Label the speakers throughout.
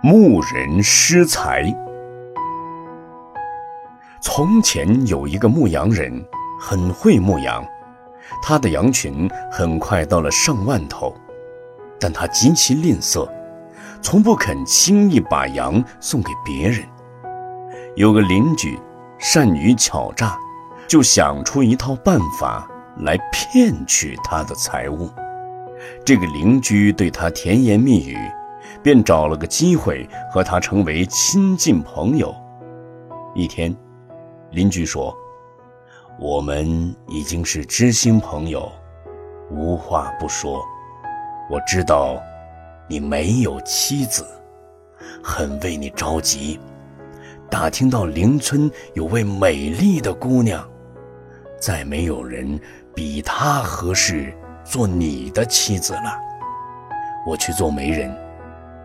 Speaker 1: 牧人失财。从前有一个牧羊人，很会牧羊，他的羊群很快到了上万头，但他极其吝啬，从不肯轻易把羊送给别人。有个邻居善于巧诈，就想出一套办法来骗取他的财物。这个邻居对他甜言蜜语。便找了个机会和他成为亲近朋友。一天，邻居说：“我们已经是知心朋友，无话不说。我知道你没有妻子，很为你着急。打听到邻村有位美丽的姑娘，再没有人比她合适做你的妻子了。我去做媒人。”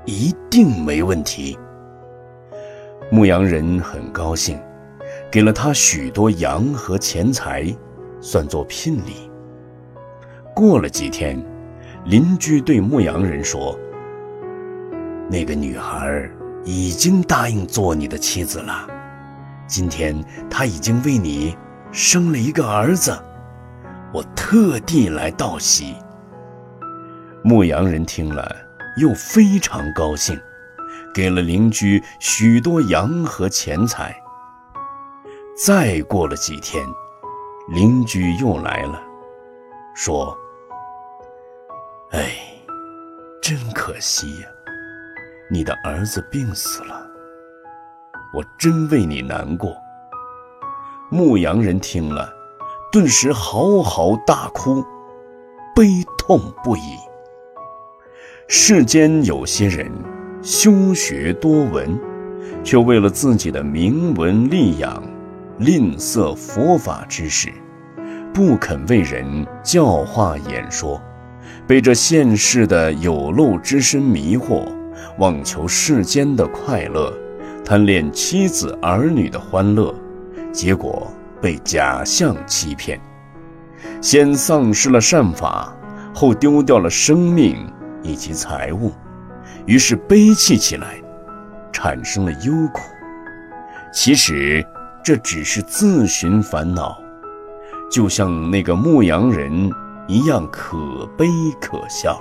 Speaker 1: 一定没问题。牧羊人很高兴，给了他许多羊和钱财，算作聘礼。过了几天，邻居对牧羊人说：“那个女孩已经答应做你的妻子了。今天她已经为你生了一个儿子，我特地来道喜。”牧羊人听了。又非常高兴，给了邻居许多羊和钱财。再过了几天，邻居又来了，说：“哎，真可惜呀，你的儿子病死了，我真为你难过。”牧羊人听了，顿时嚎啕大哭，悲痛不已。世间有些人，修学多闻，却为了自己的名闻利养，吝啬佛法知识，不肯为人教化演说，被这现世的有漏之身迷惑，妄求世间的快乐，贪恋妻子儿女的欢乐，结果被假象欺骗，先丧失了善法，后丢掉了生命。以及财物，于是悲泣起来，产生了忧苦。其实这只是自寻烦恼，就像那个牧羊人一样可悲可笑。